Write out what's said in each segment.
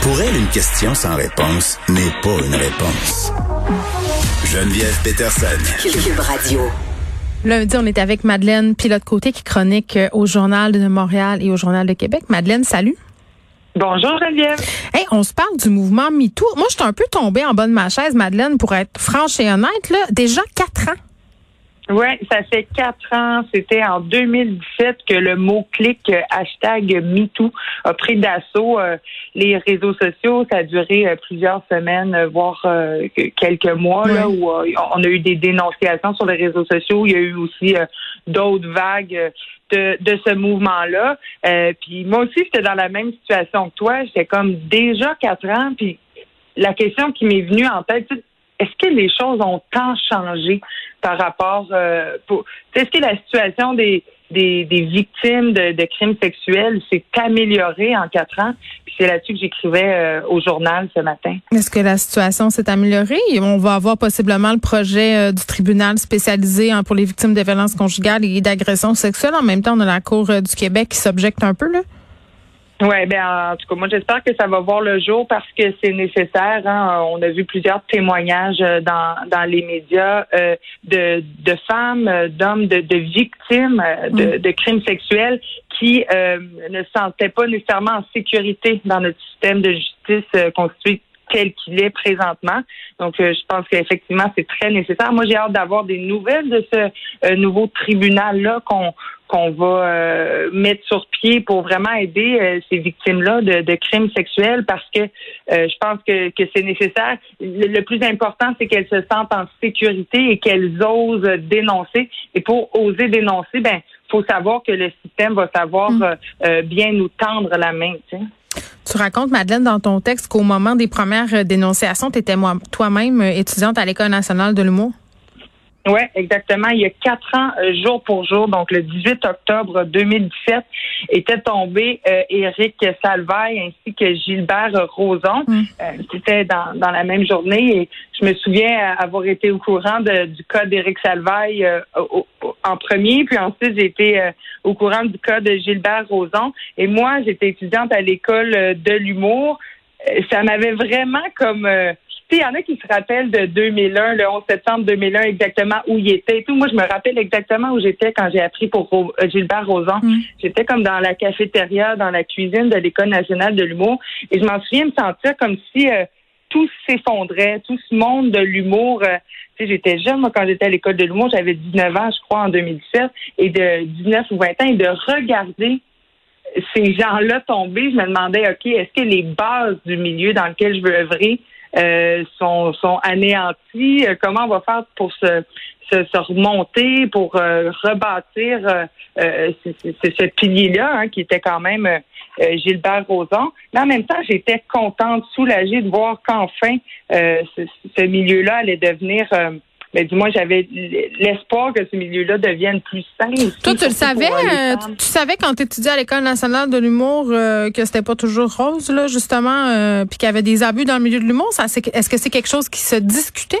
Pour elle, une question sans réponse n'est pas une réponse. Geneviève Peterson. Cube Radio. Lundi, on est avec Madeleine Pilote-Côté qui chronique euh, au Journal de Montréal et au Journal de Québec. Madeleine, salut. Bonjour Geneviève. Hey, on se parle du mouvement MeToo. Moi, je suis un peu tombée en bas de ma chaise, Madeleine, pour être franche et honnête. Là, déjà quatre ans. Oui, ça fait quatre ans. C'était en 2017 que le mot-clic euh, hashtag MeToo a pris d'assaut euh, les réseaux sociaux. Ça a duré euh, plusieurs semaines, voire quelques mois, là, où on a eu des dénonciations sur les réseaux sociaux. Il y a eu aussi d'autres vagues de, de ce mouvement-là. puis moi aussi, j'étais dans la même situation que toi. J'étais comme déjà quatre ans. Puis la question qui m'est venue en tête, est-ce que les choses ont tant changé par rapport euh, est-ce que la situation des victimes de, crimes sexuels s'est améliorée en quatre ans? Puis c'est là-dessus que j'écrivais euh, au journal ce matin. Est-ce que la situation s'est améliorée? On va avoir possiblement le projet euh, du tribunal spécialisé hein, pour les victimes de violences conjugales et d'agressions sexuelles. En même temps, on a la Cour du Québec qui s'objecte un peu, là. Oui, ben en tout cas, moi j'espère que ça va voir le jour parce que c'est nécessaire. Hein. On a vu plusieurs témoignages euh, dans, dans les médias euh, de, de femmes, euh, d'hommes, de, de victimes de, mm. de, crimes sexuels qui ne se sentaient pas nécessairement en sécurité dans notre système de justice constitué tel qu'il est présentement. Donc, je pense qu'effectivement, c'est très nécessaire. Moi, j'ai hâte d'avoir des nouvelles de ce nouveau tribunal-là qu'on qu'on va euh, mettre sur pied pour vraiment aider euh, ces victimes-là de, crimes sexuels parce que euh, je pense que, que c'est nécessaire. Le, plus important, c'est qu'elles se sentent en sécurité et qu'elles osent dénoncer. Et pour oser dénoncer, ben faut savoir que le système va savoir mm. bien nous tendre la main. Tu racontes, Madeleine, dans ton texte qu'au moment des premières dénonciations, tu étais toi-même étudiante à l'École nationale de l'humour? Oui, exactement. Il y a quatre ans, euh, jour pour jour, donc le 18 octobre 2017, était tombé euh, Éric Salvaille ainsi que Gilbert Roson. Mm. Euh, C'était dans, dans la même journée et je me souviens avoir été au courant du cas d'Éric Salvaille euh, en premier, puis ensuite j'ai été au courant du cas de Gilbert Roson. Et moi, j'étais étudiante à l'école de l'humour. Ça m'avait vraiment comme il y en a qui se rappellent de 2001, le 11 septembre 2001, exactement où il était et tout. Moi, je me rappelle exactement où j'étais quand j'ai appris pour euh, Gilbert Rozon. Mm. J'étais comme dans la cafétéria, dans la cuisine de l'École nationale de l'humour. Et je m'en souviens me sentir comme si euh, tout s'effondrait, tout ce monde de l'humour. Euh, tu sais, j'étais jeune, moi, quand j'étais à l'école de l'humour, j'avais 19 ans, je crois, en 2017, et de 19 ou 20 ans, et de regarder ces gens-là tomber, je me demandais, OK, est-ce que les bases du milieu dans lequel je veux œuvrer euh, sont, sont anéantis. Euh, comment on va faire pour se, se, remonter, pour euh, rebâtir ce, pilier-là, hein, qui était quand même Gilbert Rozon. Mais en même temps, j'étais contente, soulagée de voir qu'enfin ce, ce milieu-là allait devenir mais du moins j'avais l'espoir que ce milieu-là devienne plus sain. Toi, tu le savais, euh, tu, savais quand tu étudiais à l'école nationale de l'humour euh, que c'était pas toujours rose là, justement, euh, puis qu'il y avait des abus dans le milieu de l'humour? Est-ce que c'est quelque chose qui se discutait?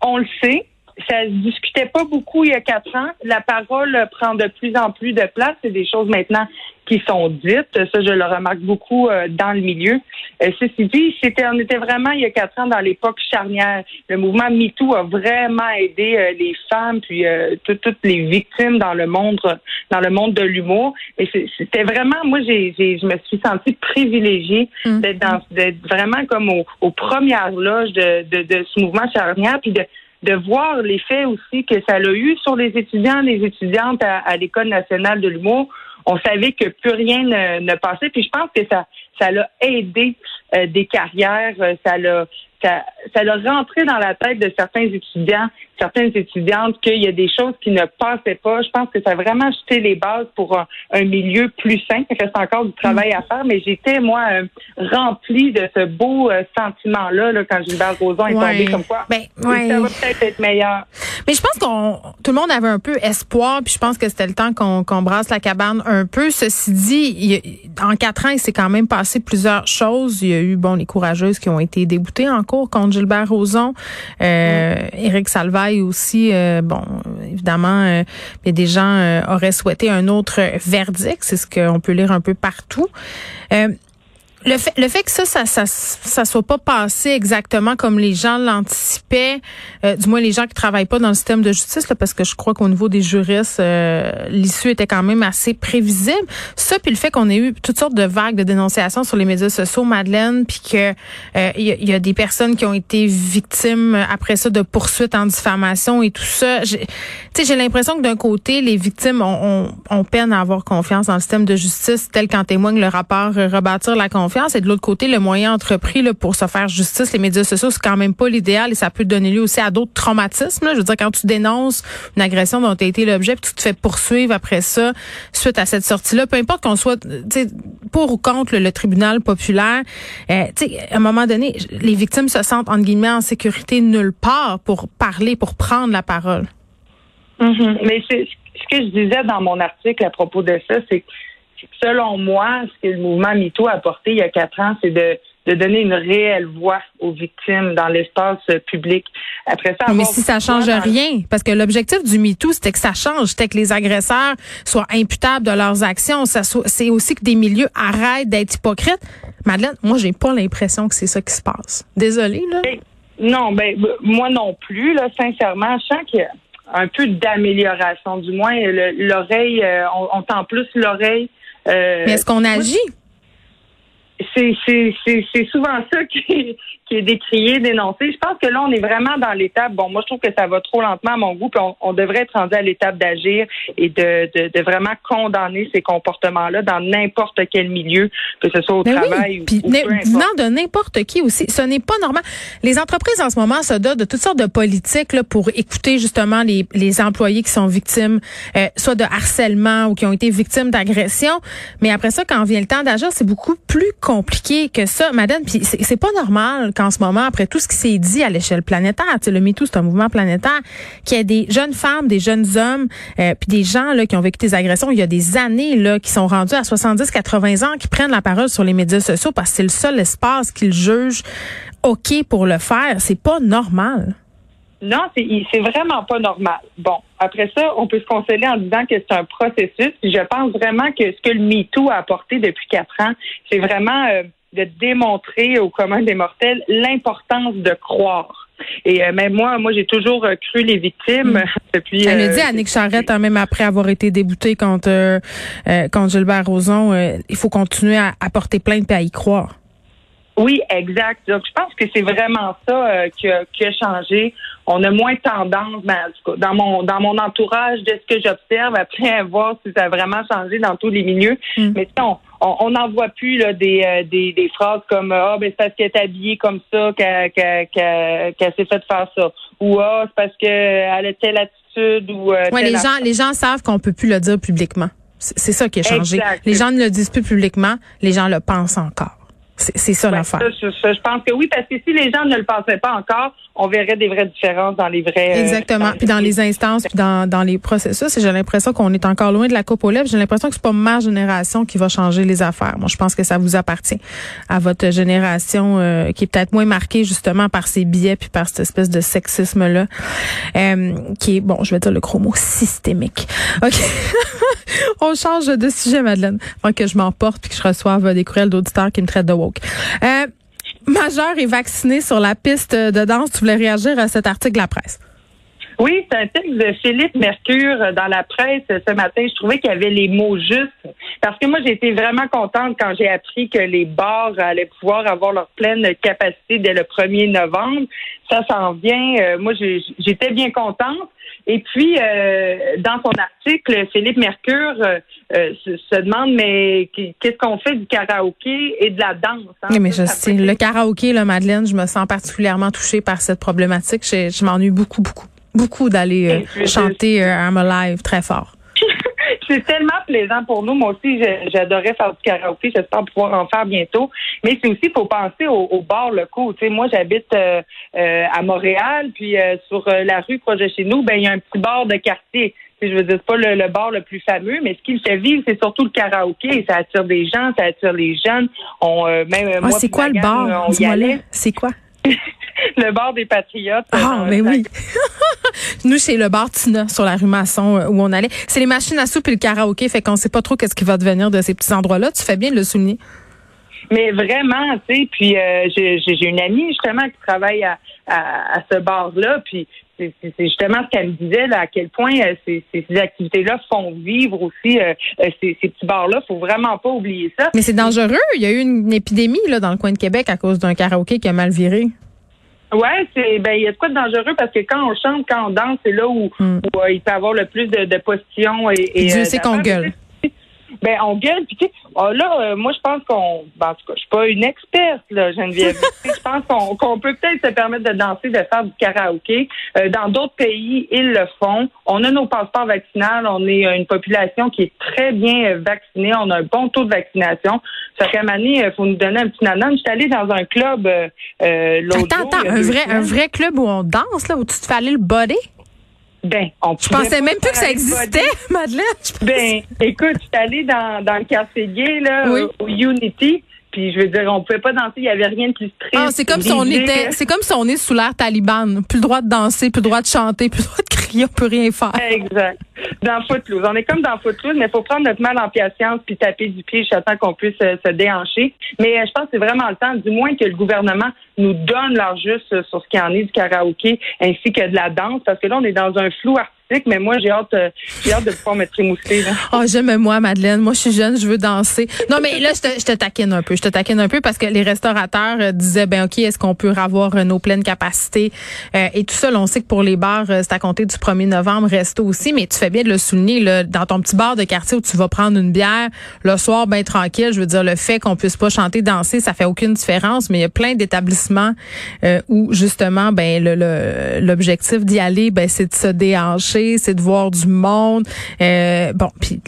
On le sait. Ça se discutait pas beaucoup il y a quatre ans. La parole prend de plus en plus de place. C'est des choses maintenant qui sont dites. Ça, je le remarque beaucoup euh, dans le milieu. Euh, ceci dit, c'était, on était vraiment il y a quatre ans dans l'époque charnière. Le mouvement MeToo a vraiment aidé euh, les femmes puis toutes les victimes dans le monde, dans le monde de l'humour. Et c'était vraiment, moi, j'ai, je me suis sentie privilégiée d'être, dans, d'être vraiment comme aux, aux premières loges de, de, de ce mouvement charnière puis de de voir l'effet aussi que ça a eu sur les étudiants, les étudiantes à, à l'École nationale de l'humour, on savait que plus rien ne, passait. Puis je pense que ça, ça l'a aidé euh, des carrières, euh, ça l'a ça, ça l'a rentré dans la tête de certains étudiants, certaines étudiantes qu'il y a des choses qui ne passaient pas. Je pense que ça a vraiment jeté les bases pour un, milieu plus sain. Il reste encore du travail à faire, mais j'étais, moi, euh, remplie de ce beau euh, sentiment-là là, quand Gilbert Rozon est tombé comme quoi. Ben, Ça va peut-être être meilleur. Mais je pense qu'on tout le monde avait un peu espoir, puis je pense que c'était le temps qu'on qu'on brasse la cabane un peu. Ceci dit, en quatre ans, il s'est quand même passé plusieurs choses. Il y a eu, bon, les courageuses qui ont été déboutées en cours contre Gilbert Rozon. Euh, Éric Salvaille aussi, euh, bon, évidemment, euh, mais des gens auraient souhaité un autre verdict. C'est ce qu'on peut lire un peu partout. Le fait, le fait que ça, ça, ça, ça soit pas passé exactement comme les gens l'anticipaient, euh, du moins les gens qui travaillent pas dans le système de justice, là, parce que je crois qu'au niveau des juristes, euh, l'issue était quand même assez prévisible. Ça, puis le fait qu'on ait eu toutes sortes de vagues de dénonciations sur les médias sociaux, Madeleine, puis que euh, il y, a des personnes qui ont été victimes après ça de poursuites en diffamation et tout ça. Tu sais, j'ai l'impression que d'un côté, les victimes ont, ont, ont, peine à avoir confiance dans le système de justice, tel qu'en témoigne le rapport Rebâtir la confiance et de l'autre côté, le moyen entrepris pour se faire justice, les médias sociaux, c'est quand même pas l'idéal et ça peut donner lieu aussi à d'autres traumatismes. Je veux dire, quand tu dénonces une agression dont tu as été l'objet, puis tu te fais poursuivre après ça, suite à cette sortie-là, peu importe qu'on soit pour ou contre le, tribunal populaire, euh, à un moment donné, les victimes se sentent, entre guillemets, en sécurité nulle part pour parler, pour prendre la parole. Mm-hmm. Mais c'est ce que je disais dans mon article à propos de ça, c'est que selon moi, ce que le mouvement MeToo a apporté il y a quatre ans, c'est de, donner une réelle voix aux victimes dans l'espace public. Après ça, mais si ça change rien, parce que l'objectif du MeToo, c'était que ça change, c'était que les agresseurs soient imputables de leurs actions. C'est aussi que des milieux arrêtent d'être hypocrites. Madeleine, moi, j'ai pas l'impression que c'est ça qui se passe. Désolée, là. non, ben moi non plus, là, sincèrement. Je sens qu'il y a un peu d'amélioration, du moins l'oreille, euh, on, on, tend plus l'oreille euh, Mais est-ce qu'on agit? C'est souvent ça qui, qui est décrié, dénoncé. Je pense que là, on est vraiment dans l'étape. Bon, moi, je trouve que ça va trop lentement à mon goût, puis on, devrait être rendu à l'étape d'agir et de, de, vraiment condamner ces comportements-là dans n'importe quel milieu, que ce soit au travail ou, ou venant de n'importe qui aussi. Ce n'est pas normal. Les entreprises en ce moment se dotent de toutes sortes de politiques là, pour écouter justement les, les employés qui sont victimes, euh, soit de harcèlement ou qui ont été victimes d'agression. Mais après ça, quand vient le temps d'agir, c'est beaucoup plus compliqué que ça, madame. Puis c'est pas normal qu'en ce moment, après tout ce qui s'est dit à l'échelle planétaire, le MeToo, c'est un mouvement planétaire, qu'il y a des jeunes femmes, des jeunes hommes, euh, puis des gens là qui ont vécu des agressions il y a des années là qui sont rendus à 70, 80 ans, qui prennent la parole sur les médias sociaux parce que c'est le seul espace qu'ils jugent ok pour le faire. C'est pas normal. Non, c'est vraiment pas normal. Bon, après ça, on peut se consoler en disant que c'est un processus. Je pense vraiment que ce que le MeToo a apporté depuis quatre ans, c'est vraiment euh, de démontrer au commun des mortels l'importance de croire. Et euh, même moi, moi j'ai toujours euh, cru les victimes mm. depuis. Elle a dit Annick Charrette, hein, même après avoir été déboutée contre euh, contre Gilbert Rozon, il faut continuer à, à porter plainte et à y croire. Oui, exact. Donc, je pense que c'est vraiment ça qui, a, qui, a, changé. On a moins tendance, ben, dans mon dans mon entourage, de ce que j'observe, après voir si ça a vraiment changé dans tous les milieux. Mm. Mais on, on n'en voit plus là, des, euh, des, des, phrases comme Ah, ben c'est parce qu'elle est habillée comme ça qu'elle s'est fait faire ça. Ou Ah, c'est parce qu'elle a telle attitude ou euh, ouais, les gens, les gens savent qu'on peut plus le dire publiquement. C'est ça qui a changé. Les gens ne le disent plus publiquement, les gens le pensent encore. C'est ça l'affaire. Je, pense que oui, parce que si les gens ne le pensaient pas encore, on verrait des vraies différences dans les vrais. Euh, Exactement. puis dans les instances, puis dans, dans les processus. Et j'ai l'impression qu'on est encore loin de la coupe aux lèvres. J'ai l'impression que c'est pas ma génération qui va changer les affaires. Moi, je pense que ça vous appartient à votre génération euh, qui est peut-être moins marquée justement par ces biais puis par cette espèce de sexisme là, euh, qui est bon, je vais dire le gros mot systémique. Ok. on change de sujet, Madeleine, avant que je m'emporte puis que je reçoive des courriels d'auditeurs qui me traitent de woke. Euh, majeur est vacciné sur la piste de danse. Tu voulais réagir à cet article de la presse? Oui, c'est un texte de Philippe Mercure dans la presse ce matin. Je trouvais qu'il y avait les mots justes. Parce que moi, j'ai été vraiment contente quand j'ai appris que les bars allaient pouvoir avoir leur pleine capacité dès le 1er novembre. Ça s'en vient. Euh, moi, j'étais bien contente. Et puis, euh, dans son article, Philippe Mercure euh, euh, se, demande, mais qu'est-ce qu'on fait du karaoké et de la danse? Hein? Oui, mais je sais. Le karaoké, là, Madeleine, je me sens particulièrement touchée par cette problématique. Je, je m'ennuie beaucoup, beaucoup, beaucoup d'aller chanter I'm Alive très fort c'est tellement plaisant pour nous. Moi aussi, j'adorais faire du karaoké. J'espère pouvoir en faire bientôt. Mais c'est aussi, il faut penser aux, bars locaux. Tu sais, moi, j'habite euh, euh, à Montréal, puis euh, sur la rue proche de chez nous, ben il y a un petit bar de quartier. je veux dire, c'est pas le, bar le plus fameux, mais ce qui le fait vivre, c'est surtout le karaoké. Ça attire des gens, ça attire les jeunes. On, même, ah, c'est quoi le bar? C'est quoi? le bar des Patriotes. Ah, mais oui. Nous, chez le bar Tina, sur la rue Masson, euh, où on allait. C'est les machines à soupe et le karaoké, fait qu'on sait pas trop qu'est-ce qui va devenir de ces petits endroits-là. Tu fais bien de le souligner. Mais vraiment, tu sais, puis euh, j'ai une amie justement qui travaille à, à, ce bar-là, puis c'est justement ce qu'elle me disait, là, à quel point euh, ces, ces, activités-là font vivre aussi euh, ces, ces, petits bars-là. faut vraiment pas oublier ça. Mais c'est dangereux. Il y a eu une épidémie là dans le coin de Québec à cause d'un karaoké qui a mal viré. Ouais, c'est ben il y a de quoi de dangereux parce que quand on chante, quand on danse, c'est là où, hmm. il peut avoir le plus de, de positions et, et Dieu sait qu'on gueule ben on gueule. Puis tu sais, oh, là, euh, moi je pense qu'on, ben, en tout cas, je suis pas une experte là, Geneviève. je pense qu'on peut peut-être se permettre de danser, de faire du karaoké. Euh, dans d'autres pays, ils le font. On a nos passeports vaccinaux. On est une population qui est très bien euh, vaccinée. On a un bon taux de vaccination. Fait année, il faut nous donner un petit nanan. Je suis allée dans un club euh, l'autre Attends, attends, un vrai, un vrai club où on danse là, où tu te fais aller le body? Ben, on Je pensais même plus que ça existait, Madeleine. Ben, écoute, je suis allée dans, dans le café gay, là, au, Unity. Puis je veux dire, on pouvait pas danser, il y avait rien de plus triste. Ah, c'est comme si on était, c'est comme si on est sous l'air taliban. Plus le droit de danser, plus le droit de chanter, plus le droit de on peut rien faire. Exact. Dans Footloose. On est comme dans Footloose, mais il faut prendre notre mal en patience puis taper du pied jusqu'à temps qu'on puisse euh, se déhancher. Mais euh, je pense que c'est vraiment le temps, du moins que le gouvernement nous donne leur juste sur ce qui en est du karaoké ainsi que de la danse, parce que là, on est dans un flou artistique mais moi, j'ai hâte, euh, j'ai hâte de pouvoir me trémousser. Oh, j'aime moi, Madeleine. Moi, je suis jeune, je veux danser. Non, mais là, je te, je te taquine un peu. Je te taquine un peu parce que les restaurateurs euh, disaient, ben ok, est-ce qu'on peut avoir euh, nos pleines capacités et tout ça. on sait que pour les bars, c'est à compter du 1er novembre, resto aussi. Mais tu fais bien de le souligner là, dans ton petit bar de quartier où tu vas prendre une bière le soir, ben tranquille. Je veux dire, le fait qu'on puisse pas chanter, danser, ça fait aucune différence. Mais il y a plein d'établissements où justement, ben l'objectif d'y aller, ben c'est de se déhancher c'est de voir du monde. Euh, bon, puis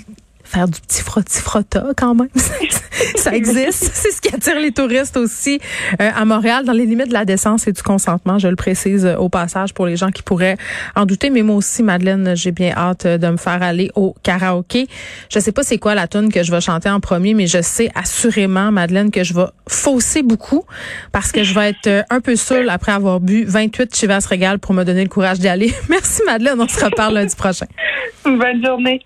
faire du petit frotti-frotta quand même. ça existe. C'est ce qui attire les touristes aussi euh, à Montréal, dans les limites de la décence et du consentement, je le précise euh, au passage pour les gens qui pourraient en douter. Mais moi aussi, Madeleine, j'ai bien hâte de me faire aller au karaoké. Je sais pas c'est quoi la tune que je vais chanter en premier, mais je sais assurément, Madeleine, que je vais fausser beaucoup parce que je vais être euh, un peu seule après avoir bu 28 Chivas Régal pour me donner le courage d'y aller. Merci, Madeleine. On se reparle lundi prochain. Bonne journée.